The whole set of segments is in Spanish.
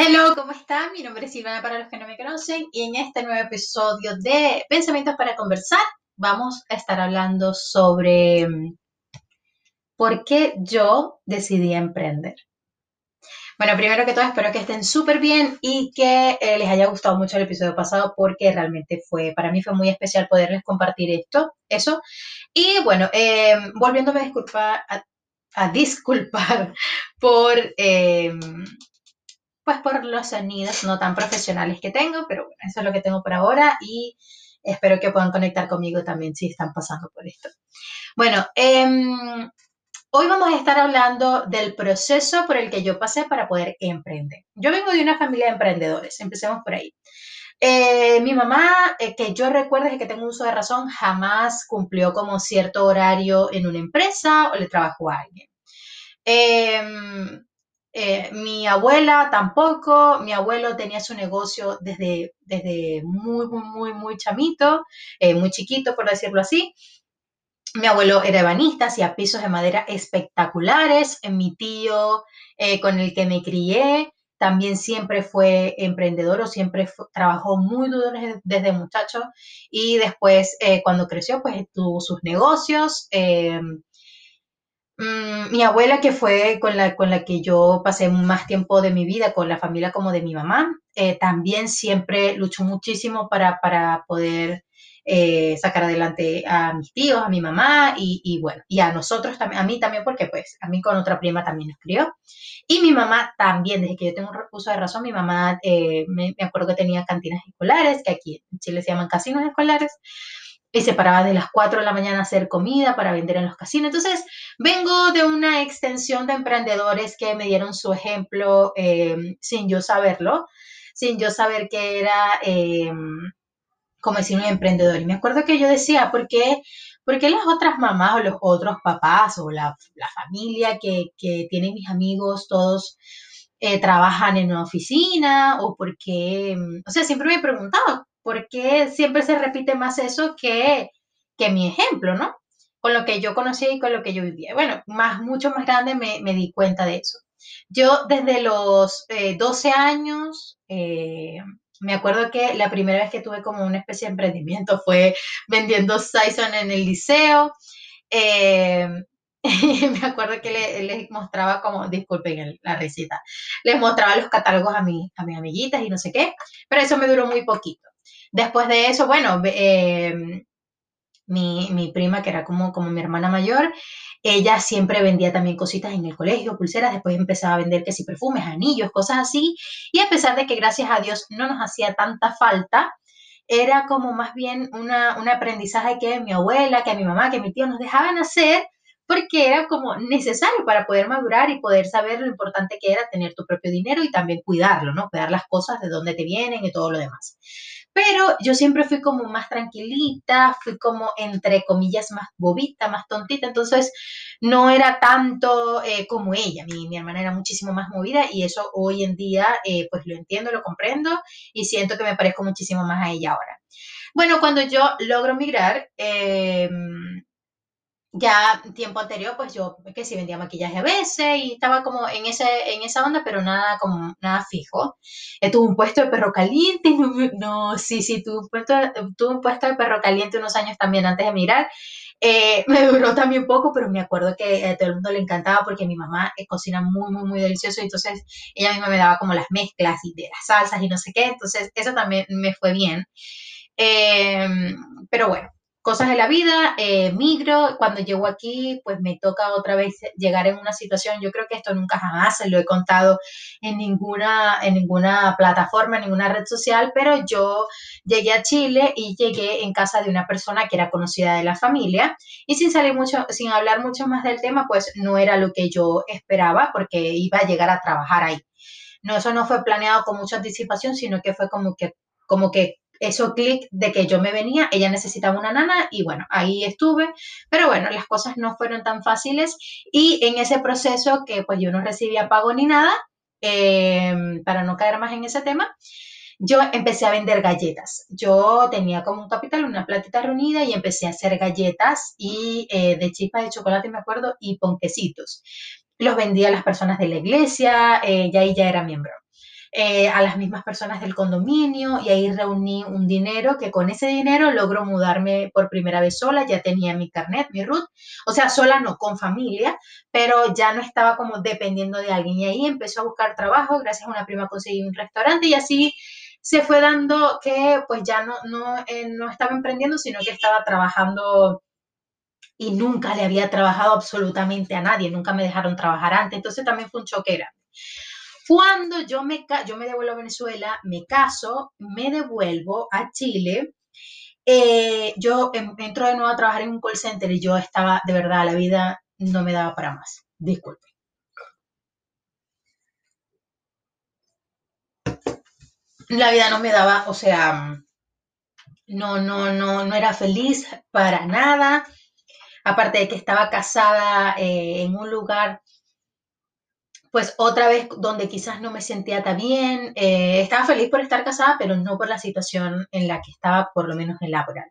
Hello, ¿cómo están? Mi nombre es Silvana para los que no me conocen y en este nuevo episodio de Pensamientos para Conversar vamos a estar hablando sobre mm, por qué yo decidí emprender. Bueno, primero que todo espero que estén súper bien y que eh, les haya gustado mucho el episodio pasado porque realmente fue, para mí fue muy especial poderles compartir esto, eso. Y bueno, eh, volviéndome a disculpar, a, disculpar por... Eh, pues por los sonidos no tan profesionales que tengo, pero bueno, eso es lo que tengo por ahora y espero que puedan conectar conmigo también si están pasando por esto. Bueno, em, hoy vamos a estar hablando del proceso por el que yo pasé para poder emprender. Yo vengo de una familia de emprendedores, empecemos por ahí. Eh, mi mamá, eh, que yo recuerdo que tengo uso de razón, jamás cumplió como cierto horario en una empresa o le trabajó a alguien. Eh, eh, mi abuela tampoco, mi abuelo tenía su negocio desde, desde muy, muy, muy, muy chamito, eh, muy chiquito, por decirlo así. Mi abuelo era ebanista, hacía pisos de madera espectaculares. Mi tío, eh, con el que me crié, también siempre fue emprendedor o siempre trabajó muy duro desde, muchacho. Y después, cuando creció, pues tuvo sus negocios. Mm, mi abuela, que fue con la, con la que yo pasé más tiempo de mi vida, con la familia como de mi mamá, eh, también siempre luchó muchísimo para, para poder eh, sacar adelante a mis tíos, a mi mamá y, bueno, y a nosotros también, a mí también, porque pues a mí con otra prima también nos crió. Y mi mamá también, desde que yo tengo un recurso de razón, mi mamá, eh, me, me, acuerdo que tenía cantinas escolares, que aquí en Chile se llaman casinos escolares, y se paraba de las 4 de la mañana a hacer comida para vender en los casinos. Entonces, vengo de una extensión de emprendedores que me dieron su ejemplo eh, sin yo saberlo, sin yo saber que era, eh, como decir, un emprendedor. Y me acuerdo que yo decía, ¿por qué, las otras mamás o los otros papás o la, familia que, que, tienen mis amigos todos eh, trabajan en una oficina? O por qué, o sea, siempre me he preguntado, porque siempre se repite más eso que, que mi ejemplo, ¿no? Con lo que yo conocí y con lo que yo vivía. Bueno, más, mucho más grande me, me di cuenta de eso. Yo desde los 12 eh, años, eh, me acuerdo que la primera vez que tuve como una especie de emprendimiento fue vendiendo Saison en el liceo. Eh, me acuerdo que les mostraba como, disculpen la risita, les mostraba los catálogos a, mi, a mis amiguitas y no sé qué, pero eso me duró muy poquito. Después de eso, bueno, eh, mi, prima, que era como, como mi hermana mayor, ella siempre vendía también cositas en el colegio, pulseras, después empezaba a vender que si perfumes, anillos, cosas así, y a pesar de que gracias a Dios no nos hacía tanta falta, era como más bien una, un aprendizaje que mi abuela, que mi mamá, que mi tío nos dejaban hacer, porque era como necesario para poder madurar y poder saber lo importante que era tener tu propio dinero y también cuidarlo, ¿no? Cuidar las cosas de dónde te vienen y todo lo demás. Pero yo siempre fui como más tranquilita, fui como entre comillas más bobita, más tontita, entonces no era tanto eh, como ella, mi, hermana era muchísimo más movida y eso hoy en día eh, pues lo entiendo, lo comprendo y siento que me parezco muchísimo más a ella ahora. Bueno, cuando yo logro migrar, eh, ya tiempo anterior, pues yo que sí vendía maquillaje a veces y estaba como en, ese, en esa onda, pero nada como nada fijo. Eh, tuve un puesto de perro caliente, no, sí, sí, tuve un, puesto, tuve un puesto de perro caliente unos años también antes de mirar. Eh, me duró también poco, pero me acuerdo que a todo el mundo le encantaba porque mi mamá eh, cocina muy, muy, muy delicioso, entonces ella misma me daba como las mezclas y de las salsas y no sé qué, entonces eso también me fue bien. pero bueno, cosas de la vida, eh, migro, cuando llego aquí, pues me toca otra vez llegar en una situación, yo creo que esto nunca jamás se lo he contado en ninguna, en ninguna plataforma, en ninguna red social, pero yo llegué a Chile y llegué en casa de una persona que era conocida de la familia y sin salir mucho, sin hablar mucho más del tema, pues no era lo que yo esperaba porque iba a llegar a trabajar ahí. No, eso no fue planeado con mucha anticipación, sino que fue como que, como que eso clic de que yo me venía, ella necesitaba una nana y bueno, ahí estuve, pero bueno, las cosas no fueron tan fáciles y en ese proceso que pues yo no recibía pago ni nada, em, para no caer más en ese tema, yo empecé a vender galletas. Yo tenía como un capital, una platita reunida y empecé a hacer galletas y eh, de chispas de chocolate, me acuerdo, y ponquecitos. Los vendía a las personas de la iglesia, eh, ya ahí ya era miembro. Eh, a las mismas personas del condominio y ahí reuní un dinero que con ese dinero logro mudarme por primera vez sola, ya tenía mi carnet, mi root, o sea, sola no, con familia, pero ya no estaba como dependiendo de alguien y ahí empezó a buscar trabajo, gracias a una prima conseguí un restaurante y así se fue dando que pues ya no, no, eh, no estaba emprendiendo, sino que estaba trabajando y nunca le había trabajado absolutamente a nadie, nunca me dejaron trabajar antes, entonces también fue un choque. Cuando yo me, yo me devuelvo a Venezuela, me caso, me devuelvo a Chile, eh, yo entro de nuevo a trabajar en un call center y yo estaba, de verdad, la vida no me daba para más. Disculpe. La vida no me daba, o sea, no, no, no, no era feliz para nada aparte de que estaba casada eh, en un lugar, pues otra vez donde quizás no me sentía tan bien, eh, estaba feliz por estar casada, pero no por la situación en la que estaba, por lo menos en laboral.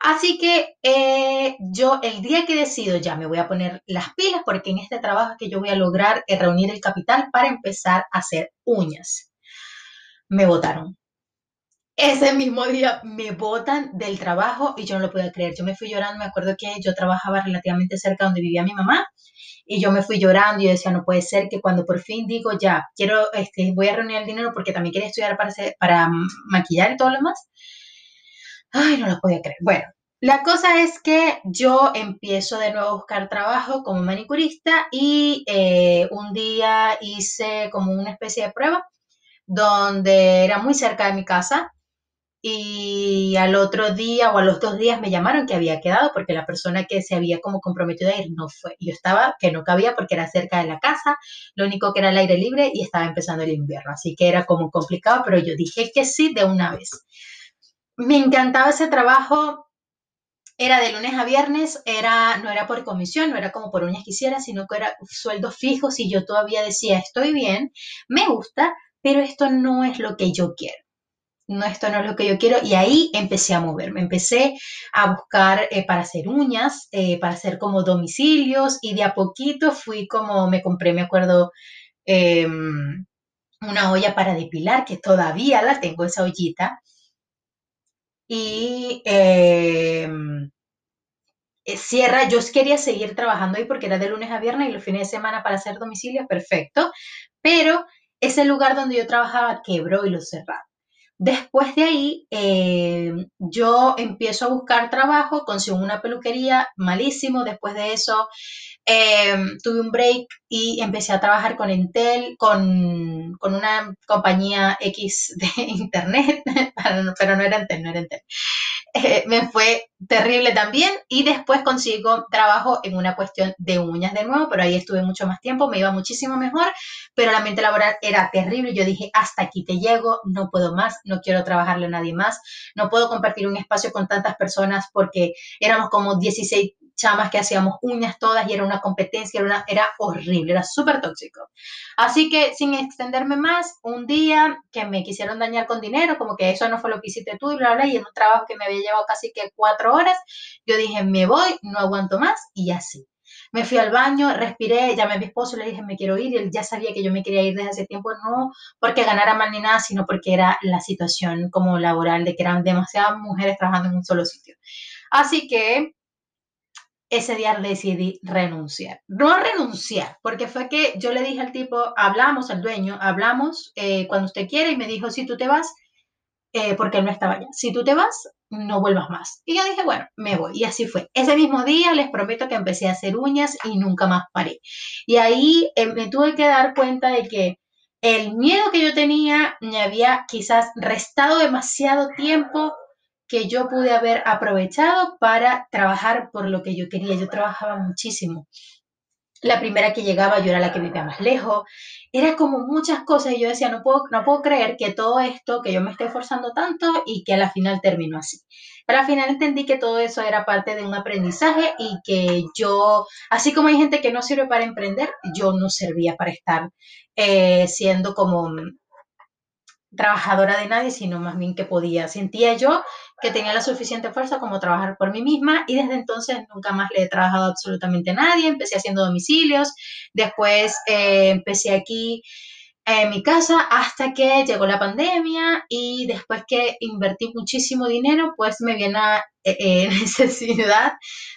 Así que eh, yo el día que decido ya me voy a poner las pilas porque en este trabajo que yo voy a lograr reunir el capital para empezar a hacer uñas. Me votaron ese mismo día me botan del trabajo y yo no lo podía creer. Yo me fui llorando, me acuerdo que yo trabajaba relativamente cerca donde vivía mi mamá y yo me fui llorando y yo decía, no puede ser que cuando por fin digo, ya, quiero, este, voy a reunir el dinero porque también quería estudiar para, para maquillar y todo lo demás. Ay, no lo podía creer. Bueno, la cosa es que yo empiezo de nuevo a buscar trabajo como manicurista y eh, un día hice como una especie de prueba donde era muy cerca de mi casa y al otro día o a los dos días me llamaron que había quedado porque la persona que se había como comprometido a ir no fue. Yo estaba que no cabía porque era cerca de la casa, lo único que era el aire libre y estaba empezando el invierno, así que era como complicado, pero yo dije que sí de una vez. Me encantaba ese trabajo, era de lunes a viernes, era, no era por comisión, no era como por uñas quisiera, sino que era sueldos fijos y yo todavía decía, estoy bien, me gusta, pero esto no es lo que yo quiero no, esto no es lo que yo quiero. Y ahí empecé a moverme, empecé a buscar eh, para hacer uñas, eh, para hacer como domicilios y de a poquito fui como, me compré, me acuerdo, em, una olla para depilar, que todavía la tengo, esa ollita. Y em, eh, cierra, yo quería seguir trabajando ahí porque era de lunes a viernes y los fines de semana para hacer domicilios, perfecto, pero ese lugar donde yo trabajaba quebró y lo cerraron. Después de ahí, eh, yo empiezo a buscar trabajo, consigo una peluquería, malísimo. Después de eso, eh, tuve un break y empecé a trabajar con Intel, con, con una compañía X de internet, pero no era Intel, no era Intel. Me fue terrible también y después consigo trabajo en una cuestión de uñas de nuevo, pero ahí estuve mucho más tiempo, me iba muchísimo mejor, pero la mente laboral era terrible. Yo dije, hasta aquí te llego, no puedo más, no quiero trabajarle a nadie más, no puedo compartir un espacio con tantas personas porque éramos como 16 chamas que hacíamos uñas todas y era una competencia, era, una, era horrible, era súper tóxico. Así que sin extenderme más, un día que me quisieron dañar con dinero, como que eso no fue lo que hiciste tú y bla, bla, y en un trabajo que me había llevado casi que cuatro horas, yo dije, me voy, no aguanto más y así. Me fui al baño, respiré, llamé a mi esposo, le dije, me quiero ir, y él ya sabía que yo me quería ir desde hace tiempo, no porque ganara mal ni nada, sino porque era la situación como laboral de que eran demasiadas mujeres trabajando en un solo sitio. Así que ese día decidí renunciar. No renunciar, porque fue que yo le dije al tipo, hablamos, al dueño, hablamos eh, cuando usted quiera y me dijo, si tú te vas, eh, porque él no estaba allá, si tú te vas, no vuelvas más. Y yo dije, bueno, me voy. Y así fue. Ese mismo día les prometo que empecé a hacer uñas y nunca más paré. Y ahí eh, me tuve que dar cuenta de que el miedo que yo tenía me había quizás restado demasiado tiempo que yo pude haber aprovechado para trabajar por lo que yo quería. Yo trabajaba muchísimo. La primera que llegaba yo era la que vivía más lejos. Era como muchas cosas y yo decía, no puedo, no puedo creer que todo esto, que yo me esté esforzando tanto y que a la final terminó así. Pero al final entendí que todo eso era parte de un aprendizaje y que yo, así como hay gente que no sirve para emprender, yo no servía para estar eh, siendo como trabajadora de nadie, sino más bien que podía. Sentía yo que tenía la suficiente fuerza como trabajar por mí misma y desde entonces nunca más le he trabajado absolutamente a nadie. Empecé haciendo domicilios, después eh, empecé aquí en mi casa hasta que llegó la pandemia y después que invertí muchísimo dinero, pues me viene eh, eh, necesidad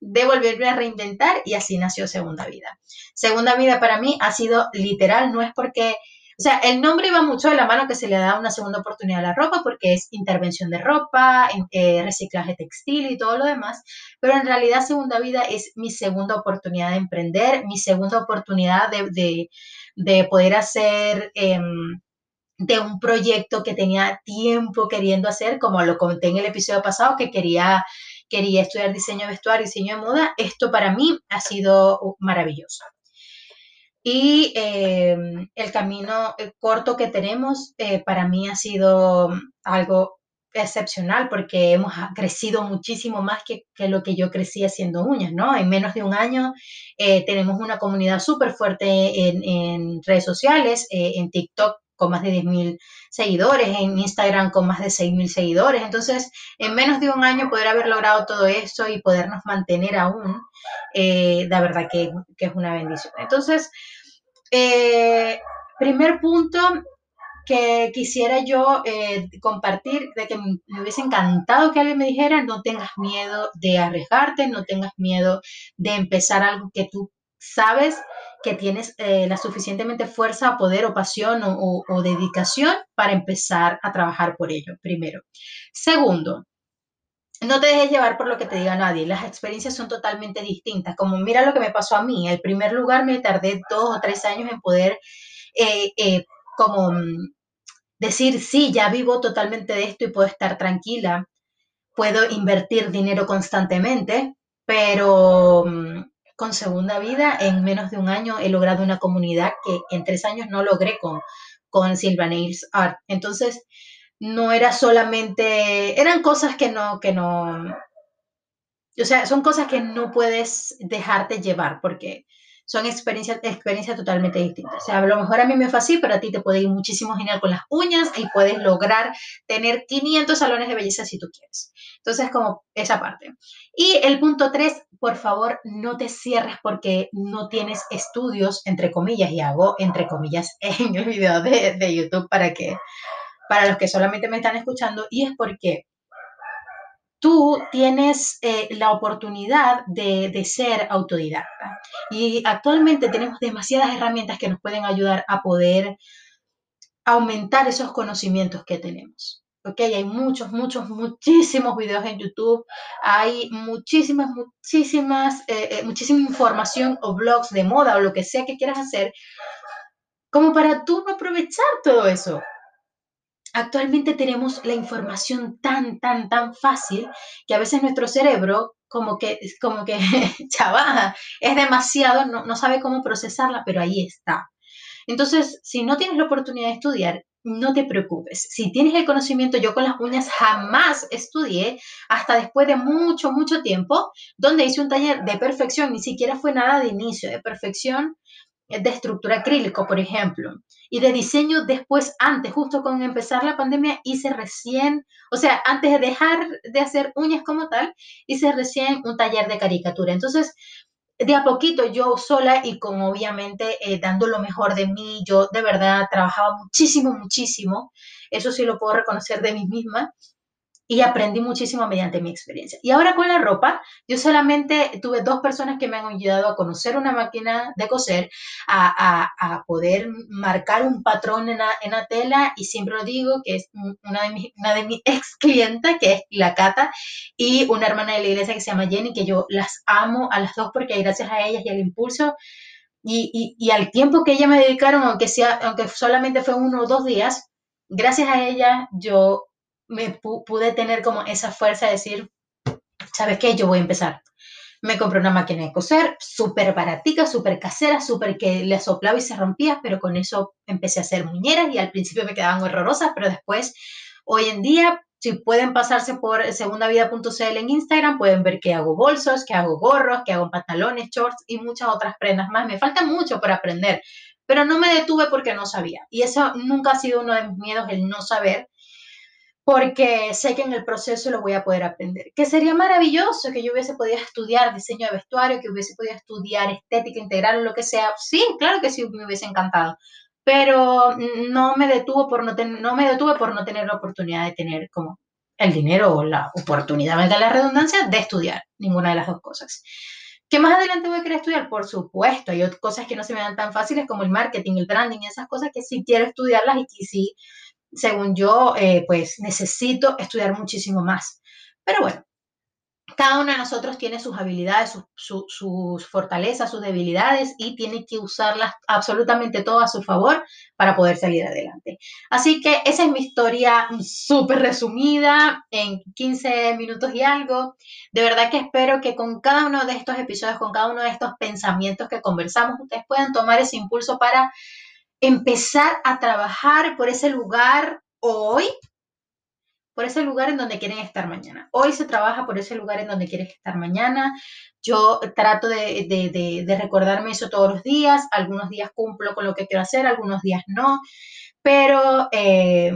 de volverme a reinventar y así nació Segunda Vida. Segunda Vida para mí ha sido literal, no es porque o sea, el nombre iba mucho de la mano que se le da una segunda oportunidad a la ropa porque es intervención de ropa, eh, reciclaje textil y todo lo demás, pero en realidad Segunda Vida es mi segunda oportunidad de emprender, mi segunda oportunidad de, poder hacer... Em, de un proyecto que tenía tiempo queriendo hacer, como lo conté en el episodio pasado, que quería, quería estudiar diseño de vestuario, diseño de moda. Esto para mí ha sido maravilloso. Y em, el camino corto que tenemos eh, para mí ha sido algo excepcional porque hemos crecido muchísimo más que, lo que yo crecí haciendo uñas, ¿no? En menos de un año eh, tenemos una comunidad súper fuerte en, redes sociales, eh, en TikTok con más de 10.000 seguidores, en Instagram con más de 6.000 seguidores. Entonces, en menos de un año poder haber logrado todo esto y podernos mantener aún, la verdad que, que es una bendición. Entonces, eh, primer punto que quisiera yo eh, compartir, de que me hubiese encantado que alguien me dijera, no tengas miedo de arriesgarte, no tengas miedo de empezar algo que tú sabes que tienes eh, la suficientemente fuerza, poder o pasión o, o dedicación para empezar a trabajar por ello, primero. Segundo, no te dejes llevar por lo que te diga nadie. Las experiencias son totalmente distintas. Como mira lo que me pasó a mí. En primer lugar me tardé dos o tres años en poder eh, eh, como mm, decir, sí, ya vivo totalmente de esto y puedo estar tranquila. Puedo invertir dinero constantemente, pero mm, con segunda vida, en menos de un año he logrado una comunidad que en tres años no logré con, con Silva Nails Art. Entonces, no era solamente, eran cosas que no, que no, o sea, son cosas que no puedes dejarte llevar porque son experiencias, experiencias totalmente distintas. O sea, a lo mejor a mí me fue así, pero a ti te puede ir muchísimo genial con las uñas y puedes lograr tener 500 salones de belleza si tú quieres. Entonces, como esa parte. Y el punto 3, por favor, no te cierres porque no tienes estudios, entre comillas, y hago entre comillas en el video de, de YouTube para que para los que solamente me están escuchando, y es porque tú tienes eh, la oportunidad de, de, ser autodidacta. Y actualmente tenemos demasiadas herramientas que nos pueden ayudar a poder aumentar esos conocimientos que tenemos. ¿ok? Hay muchos, muchos, muchísimos videos en YouTube, hay muchísimas, muchísimas, eh, eh, muchísima información o blogs de moda o lo que sea que quieras hacer, como para tú no aprovechar todo eso actualmente tenemos la información tan, tan, tan fácil que a veces nuestro cerebro como que, como que, chavaja, es demasiado, no, no sabe cómo procesarla, pero ahí está. Entonces, si no tienes la oportunidad de estudiar, no te preocupes. Si tienes el conocimiento, yo con las uñas jamás estudié hasta después de mucho, mucho tiempo, donde hice un taller de perfección, ni siquiera fue nada de inicio, de perfección de estructura acrílico, por ejemplo, y de diseño después, antes, justo con empezar la pandemia, hice recién, o sea, antes de dejar de hacer uñas como tal, hice recién un taller de caricatura. Entonces, de a poquito yo sola y con obviamente eh, dando lo mejor de mí, yo de verdad trabajaba muchísimo, muchísimo, eso sí lo puedo reconocer de mí misma, y aprendí muchísimo mediante mi experiencia. Y ahora con la ropa, yo solamente tuve dos personas que me han ayudado a conocer una máquina de coser, a, a, poder marcar un patrón en la, en la, tela y siempre lo digo que es una de, mis, una de mis ex clientas, que es la Cata, y una hermana de la iglesia que se llama Jenny, que yo las amo a las dos porque gracias a ellas y al impulso y, y, y al tiempo que ellas me dedicaron, aunque, sea, aunque solamente fue uno o dos días, gracias a ellas yo me pude tener como esa fuerza de decir, ¿sabes qué? Yo voy a empezar. Me compré una máquina de coser, súper baratica, súper casera, súper que le soplaba y se rompía, pero con eso empecé a hacer muñeras y al principio me quedaban horrorosas, pero después, hoy en día, si pueden pasarse por segundavida.cl en Instagram, pueden ver que hago bolsos, que hago gorros, que hago pantalones, shorts y muchas otras prendas más. Me falta mucho por aprender, pero no me detuve porque no sabía. Y eso nunca ha sido uno de mis miedos, el no saber porque sé que en el proceso lo voy a poder aprender. Que sería maravilloso que yo hubiese podido estudiar diseño de vestuario, que hubiese podido estudiar estética integral o lo que sea. Sí, claro que sí, me hubiese encantado. pero no me detuvo por no, no me detuve por no tener la oportunidad de tener como el dinero o la oportunidad, valga la redundancia, de estudiar ninguna de las dos cosas. ¿Qué más adelante voy a querer estudiar? Por supuesto, hay cosas que no se me dan tan fáciles como el marketing, el branding, esas cosas que sí quiero estudiarlas y que sí, según yo, eh, pues necesito estudiar muchísimo más. Pero bueno, cada uno de nosotros tiene sus habilidades, sus, fortalezas, sus debilidades y tiene que usarlas absolutamente todo a su favor para poder salir adelante. Así que esa es mi historia súper resumida en 15 minutos y algo. De verdad que espero que con cada uno de estos episodios, con cada uno de estos pensamientos que conversamos, ustedes puedan tomar ese impulso para empezar a trabajar por ese lugar hoy por ese lugar en donde quieren estar mañana. Hoy se trabaja por ese lugar en donde quieres estar mañana. Yo trato de, recordarme eso todos los días. Algunos días cumplo con lo que quiero hacer, algunos días no. Pero eh,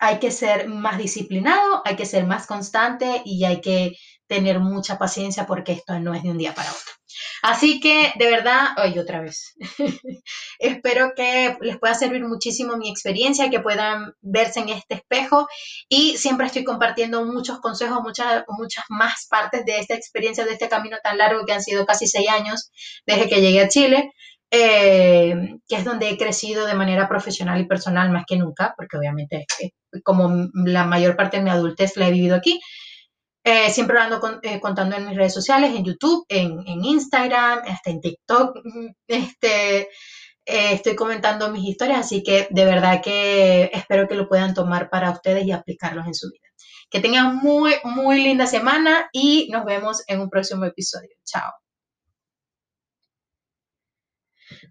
hay que ser más disciplinado, hay que ser más constante y hay que tener mucha paciencia porque esto no es de un día para otro. Así que de verdad, hoy otra vez, espero que les pueda servir muchísimo mi experiencia, que puedan verse en este espejo y siempre estoy compartiendo muchos consejos, muchas, muchas más partes de esta experiencia, de este camino tan largo que han sido casi seis años desde que llegué a Chile. Eh, que es donde he crecido de manera profesional y personal más que nunca, porque obviamente como la mayor parte de mi adultez la he vivido aquí, eh, siempre lo ando eh, contando en mis redes sociales, en YouTube, en, Instagram, hasta en TikTok. Este, eh, estoy comentando mis historias, así que de verdad que espero que lo puedan tomar para ustedes y aplicarlos en su vida. Que tengan muy, muy linda semana y nos vemos en un próximo episodio. Chao.